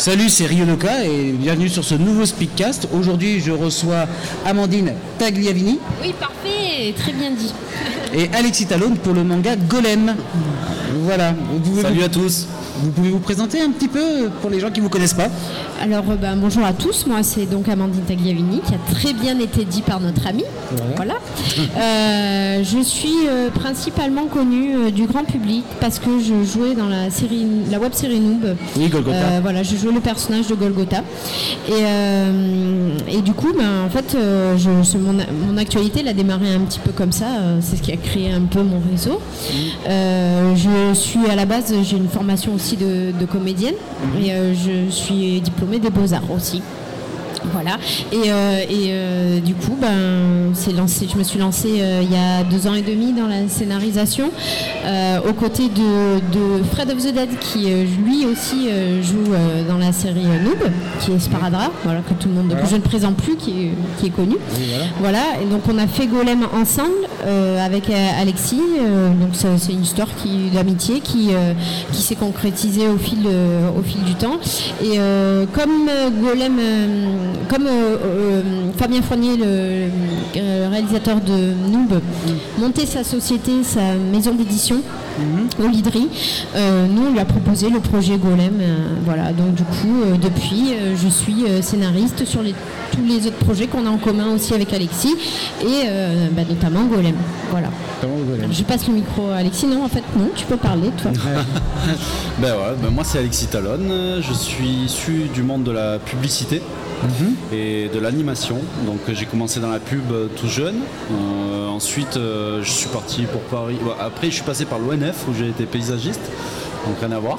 Salut, c'est Ryodoka et bienvenue sur ce nouveau Speakcast. Aujourd'hui, je reçois Amandine Tagliavini. Oui, parfait, très bien dit. Et Alexis Talone pour le manga Golem. Voilà. Salut à tous. Vous pouvez vous présenter un petit peu pour les gens qui ne vous connaissent pas Alors, euh, bah, bonjour à tous. Moi, c'est donc Amandine Tagliavini, qui a très bien été dit par notre ami. Voilà. Euh, je suis euh, principalement connue du grand public parce que je jouais dans la série, la web série Noob. Oui, Golgotha. voilà, je jouais le personnage de Golgotha. Et, et du coup, ben, en fait, je, mon, mon, actualité, elle a démarré un petit peu comme ça. c'est ce qui a créé un peu mon réseau. je suis à la base, j'ai une formation aussi de, comédienne mhm. et euh, je suis diplômée des beaux-arts aussi. Voilà. Et, euh, euh, du coup, ben, c'est lancé, je me suis lancée il y a deux ans et demi dans la scénarisation, aux côtés de, Fred of the Dead, qui lui aussi joue dans la série Noob, qui est Sparadra, voilà, que tout le monde, je ne présente plus, qui est, qui est connu. voilà. Et donc on a fait Golem ensemble avec Alexis. donc c'est une histoire d'amitié qui, qui s'est concrétisée au fil, au fil du temps. Et comme Golem comme euh, euh, Fabien Fournier, le euh, réalisateur de Noob, montait sa société, sa maison d'édition, au Lidry, nous on lui a proposé le projet Golem. voilà, donc du coup, depuis, je suis scénariste sur tous les autres projets qu'on a en commun aussi avec Alexis, et bah, notamment Golem. Voilà. je passe le micro à Alexis. Non, en fait, non, tu peux parler, toi. ben ben moi c'est Alexis Talon, je suis issu du monde de la publicité. Mhm. et de l'animation. Donc j'ai commencé dans la pub euh, tout jeune. Euh, ensuite euh, je suis parti pour Paris. Après je suis passé par l'ONF où j'ai été paysagiste. Donc rien à voir.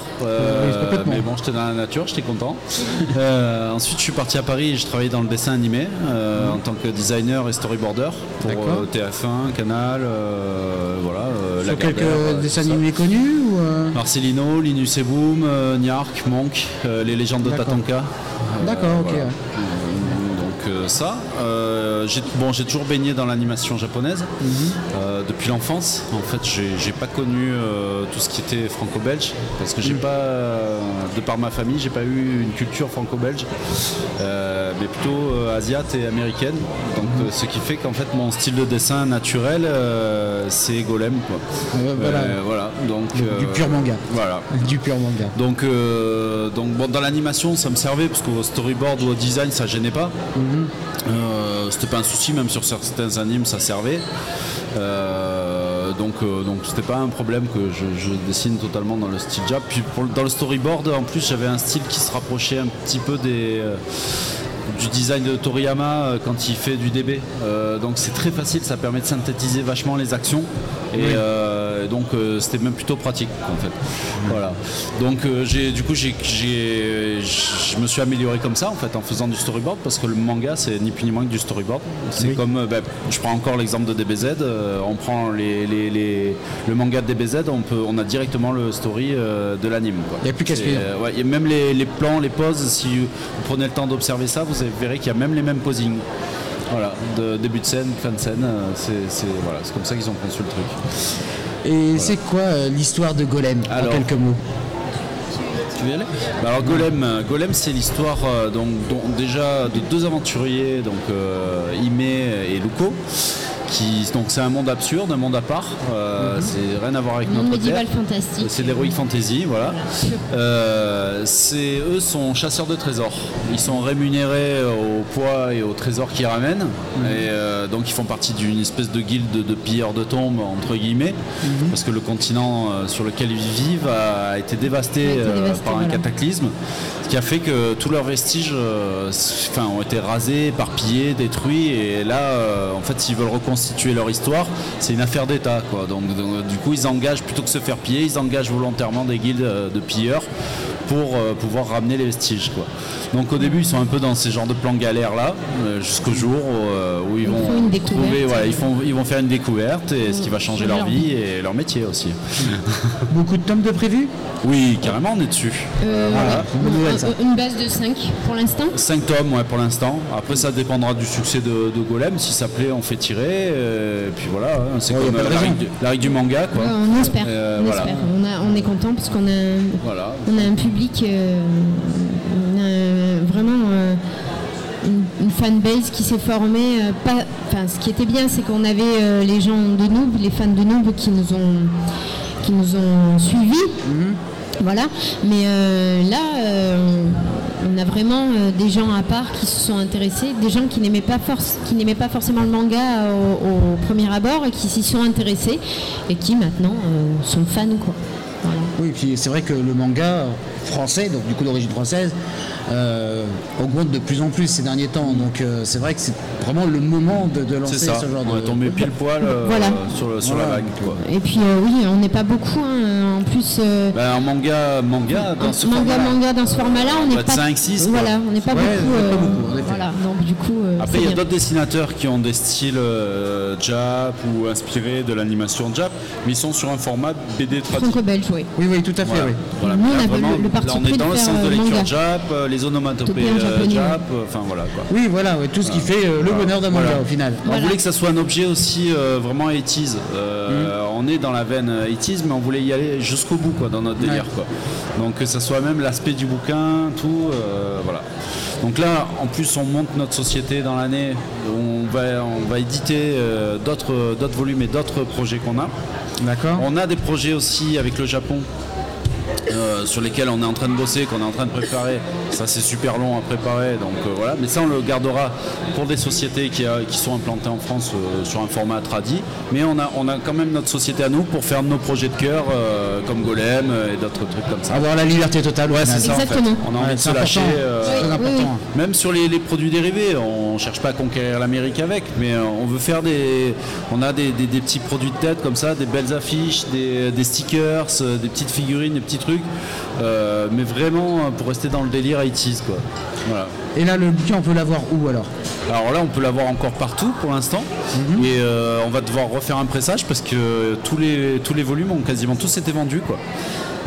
mais bon, j'étais dans la nature, j'étais content. ensuite, je suis parti à Paris et je travaillais dans le dessin animé en tant que designer et storyboarder pour TF1, Canal, voilà. Sur quelques dessins animés connus Marcelino, Linus et Boom, Niark, Monk, les légendes de Tatanka. D'accord, ok ça. Euh, j'ai bon, toujours baigné dans l'animation japonaise mhm. euh, depuis l'enfance. En fait, j'ai pas connu euh, tout ce qui était franco-belge parce que j'ai mhm. pas, de par ma famille, j'ai pas eu une culture franco-belge, mais plutôt asiate et américaine. Donc, mhm. ce qui fait qu'en fait, mon style de dessin naturel, c'est Golem. voilà. Donc, du pur manga. Voilà. Du pur manga. Donc, donc bon, dans l'animation, ça me servait parce qu'au storyboard ou au design, ça gênait pas. Euh, c'était pas un souci, même sur certains animes, ça servait. Euh, donc, euh, donc c'était pas un problème que je, dessine totalement dans le style Jap. Puis dans le storyboard, en plus, j'avais un style qui se rapprochait un petit peu des du design de Toriyama quand il fait du DB. donc c'est très facile, ça permet de synthétiser vachement les actions. Et donc c'était même plutôt pratique en fait. Voilà. Donc j'ai du coup j'ai je me suis amélioré comme ça en fait en faisant du storyboard parce que le manga c'est ni plus ni moins que du storyboard. C'est comme euh, ben, je prends encore l'exemple de DBZ, euh, on prend les, le manga de DBZ, on peut on a directement le story euh, de l'anime. Il n'y a plus qu'à ouais, même les, plans, les poses, si vous prenez le temps d'observer ça, vous verrez qu'il y a même les mêmes posings. Voilà, de début de scène, fin de scène, c'est voilà, comme ça qu'ils ont conçu le truc. Et c'est quoi l'histoire de Golem en quelques mots? bah alors Golem, Golem c'est l'histoire euh, donc, déjà de deux aventuriers, donc euh, Ime et Donc c'est un monde absurde, un monde à part. Euh, mhm. C'est rien à voir avec notre médiéval fantastique. C'est l'heroic fantasy, voilà. Euh, c'est eux sont chasseurs de trésors. Ils sont rémunérés au poids et au trésor qu'ils ramènent. Mhm. Et euh, donc ils font partie d'une espèce de guilde de pilleurs de tombes entre guillemets, mhm. parce que le continent sur lequel ils vivent a été dévasté, par un cataclysme, ce qui a fait que tous leurs vestiges, enfin, ont été rasés, éparpillés, détruits. Et là, en fait, s'ils veulent reconstruire constituer leur histoire, c'est une affaire d'État. Quoi. Du coup, ils engagent, plutôt que se faire piller, ils engagent volontairement des guildes euh, de pilleurs pour euh, pouvoir ramener les vestiges. Quoi. Donc au début, ils sont un peu dans ces genres de plans galères là, euh, jusqu'au jour où, ils, vont trouver, ils, font, ils vont faire une découverte et ce qui va changer leur vie et leur métier aussi. Beaucoup de tomes de prévus Oui, carrément, on est dessus. une base de 5 pour l'instant? 5 tomes, ouais, pour l'instant. Après, ça dépendra du succès de, Golem. Si ça plaît, on fait tirer. et puis voilà, hein, c'est comme la règle, du manga. Quoi. on espère. On, espère. On, est content parce qu'on a, on a un public, euh, fanbase qui s'est formée. euh, pas, enfin, ce qui était bien, c'est qu'on avait euh, les gens de Noob, les fans de Noob qui nous ont, qui nous ont suivis. Voilà. Mais euh, là, euh, on a vraiment euh, des gens à part qui se sont intéressés, des gens qui n'aimaient pas, force, qui n'aimaient pas forcément le manga au, au premier abord et qui s'y sont intéressés et qui maintenant euh, sont fans. Quoi. Voilà. Oui, puis c'est vrai que le manga français, donc du coup d'origine française, euh, augmente de plus en plus ces derniers temps. Donc euh, c'est vrai que c'est vraiment le moment de, de lancer ça, ce genre on de. est tombé pile poil euh, Voilà. sur, le- sur la vague. Quoi. Et puis euh, oui, on n'est pas beaucoup. hein. En plus, euh, Ben, en manga, manga, dans ce manga, format-là. manga dans ce format-là, on n'est pas. 5, 6, quoi. Voilà, on n'est pas Ouais, beaucoup. on pas euh, beaucoup, en effet. voilà, donc du coup. euh, Après, il y a d'autres dessinateurs qui ont des styles euh, Jap ou inspirés de l'animation Jap, mais ils sont sur un format BD traditionnel. Franco-belge, oui. Oui, oui, tout à fait. Voilà. oui. Voilà. Nous, on Là, a vraiment, le- le parti là, on pris est de dans le faire, sens de lecture manga. Jap, les onomatopées Jap, enfin voilà quoi. Oui, voilà, ouais, tout ce qui fait le bonheur d'un manga au final. On voulait que ça soit un objet aussi vraiment 80s. Euh, On est dans la veine 80s, mais on voulait y aller jusqu'au bout quoi, dans notre délire. Ouais. Quoi. Donc que ça soit même l'aspect du bouquin, tout. euh, voilà. Donc là, en plus, on monte notre société dans l'année. On va, on va éditer euh, d'autres d'autres volumes et d'autres projets qu'on a. D'accord. On a des projets aussi avec le Japon. Euh, sur lesquels on est en train de bosser, qu'on est en train de préparer. Ça c'est super long à préparer, donc euh, voilà. Mais ça on le gardera pour des sociétés qui, euh, qui sont implantées en France euh, sur un format tradi. Mais on a, on a quand même notre société à nous pour faire nos projets de cœur, euh, comme Golem et d'autres trucs comme ça. Avoir la liberté totale. Ouais, c'est ça en fait. Exactement. On a Ouais, envie de c'est se lâcher. euh, très important. oui. même sur les, les produits dérivés, on cherche pas à conquérir l'Amérique avec, mais on veut faire des. On a des, des- des petits produits de tête comme ça, des belles affiches, des, des stickers, des petites figurines, des petits trucs. Euh, mais vraiment euh, pour rester dans le délire 80s quoi. Voilà. Et là, le bouquin, on peut l'avoir où alors Alors là, on peut l'avoir encore partout pour l'instant. Mhm. Et euh, on va devoir refaire un pressage parce que tous les, tous les volumes ont quasiment tous été vendus. Quoi.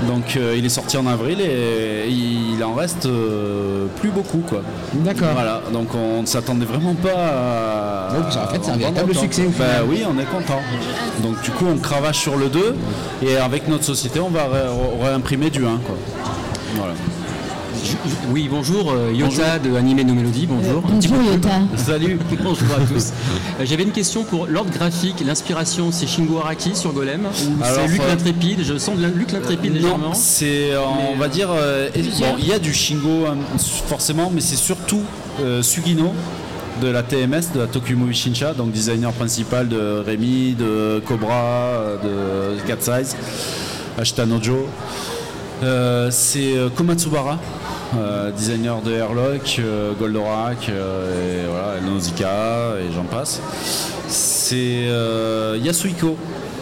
Donc euh, il est sorti en avril et il en reste euh, plus beaucoup. Quoi. D'accord. Voilà, donc on ne s'attendait vraiment pas à. Donc, en fait, c'est un véritable succès, au. Bah final. oui, on est content. Donc du coup, on cravache sur le 2 et avec notre société, on va ré- réimprimer du 1. Quoi. Voilà. Oui, bonjour, euh, Yota de Animé No Mélodie, bonjour. Petit Bonjour. Yota. Salut Bonjour à tous. Euh, J'avais une question pour l'ordre graphique. L'inspiration, c'est Shingo Araki sur Golem ou c'est Luc euh, l'Intrépide? Je sens de la- Luc l'Intrépide légèrement. Non, c'est, euh, on va dire, euh, bon, il y a du Shingo hein, forcément, mais c'est surtout euh, Sugino de la TMS, de la Tokyo Movie Shinsha, donc designer principal de Remy, de Cobra, euh, de Cat Size, Ashtanojo. Euh, c'est euh, Komatsubara, euh, designer de Airlock, euh, Goldorak, euh, et voilà, Nausicaa et j'en passe. C'est euh, Yasuhiko,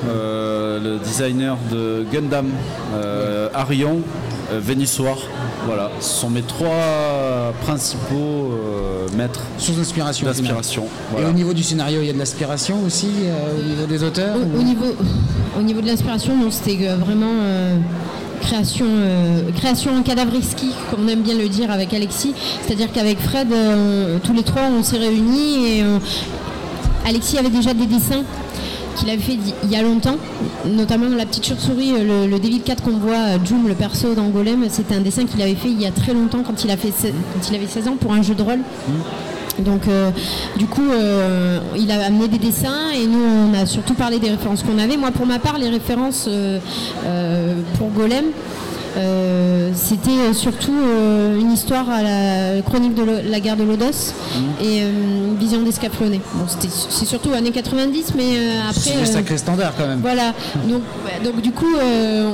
euh, le designer de Gundam, euh, Arion, euh, Venusoir. Voilà, ce sont mes trois principaux euh, maîtres d'inspiration. au final. d'inspiration. Et au niveau du scénario, il y a de l'aspiration aussi euh, au niveau des auteurs Au, ou- au niveau, au niveau de l'inspiration, non, c'était vraiment euh, création, euh, création en comme on aime bien le dire avec Alexis. C'est-à-dire qu'avec Fred, euh, tous les trois, on s'est réunis et on- Alexis avait déjà des dessins qu'il avait fait il y a longtemps, notamment dans la petite chauve-souris, euh, le, le Devil 4 qu'on voit, euh, Jum, le perso dans Golem, c'était un dessin qu'il avait fait il y a très longtemps quand il, avait 16 ans pour un jeu de rôle. Donc euh, du coup, euh, il a amené des dessins et nous, on a surtout parlé des références qu'on avait. Moi, pour ma part, les références euh, pour Golem, euh, c'était surtout euh, une histoire à la chronique de la guerre de l'Odos et euh, une vision d'escaflonné. Bon, c'était- c'est surtout années 90, mais euh, après... C'est des euh, sacrés standards quand même. voilà, donc, donc du coup, euh,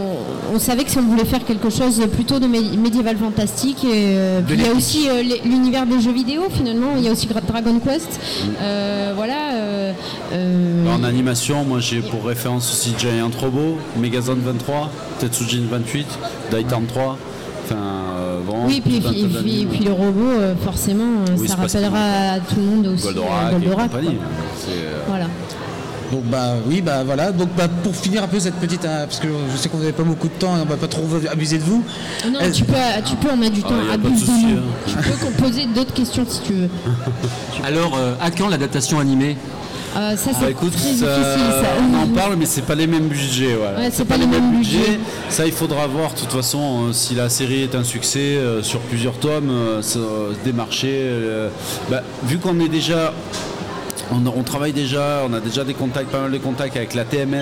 on, on savait que si on voulait faire quelque chose plutôt de mé- médiéval fantastique, et, euh, puis il y a aussi euh, l'univers des jeux vidéo finalement, il y a aussi Dragon Quest, euh, voilà. euh, euh, En animation, moi j'ai pour référence aussi Giant Robo, Megazone 23, Tetsujin 28, Daitan 3. Enfin, euh, vraiment. oui, puis, puis, le robot, euh, forcément, euh, Oui, ça rappellera à tout le monde aussi Goldorak, Goldorak, euh, Voilà. Donc bah oui bah voilà donc bah pour finir un peu cette petite euh, parce que je sais qu'on n'avait pas beaucoup de temps et on va pas trop abuser de vous. Ah Non, tu peux, tu peux, on a du temps. y a pas de abuse de souci, nous. hein. Tu peux poser d'autres questions si tu veux. Alors, euh, à quand l'adaptation animée? Ah, ça, c'est Bah, écoute, très ça- difficile, ça. on en parle, mais c'est pas les mêmes budgets. voilà. Ouais, c'est pas les mêmes budgets. Ça, il faudra voir. De toute façon, euh, si la série est un succès euh, sur plusieurs tomes, euh, démarcher. euh, bah, vu qu'on est déjà on, on travaille déjà, on a déjà des contacts, pas mal de contacts avec la TMS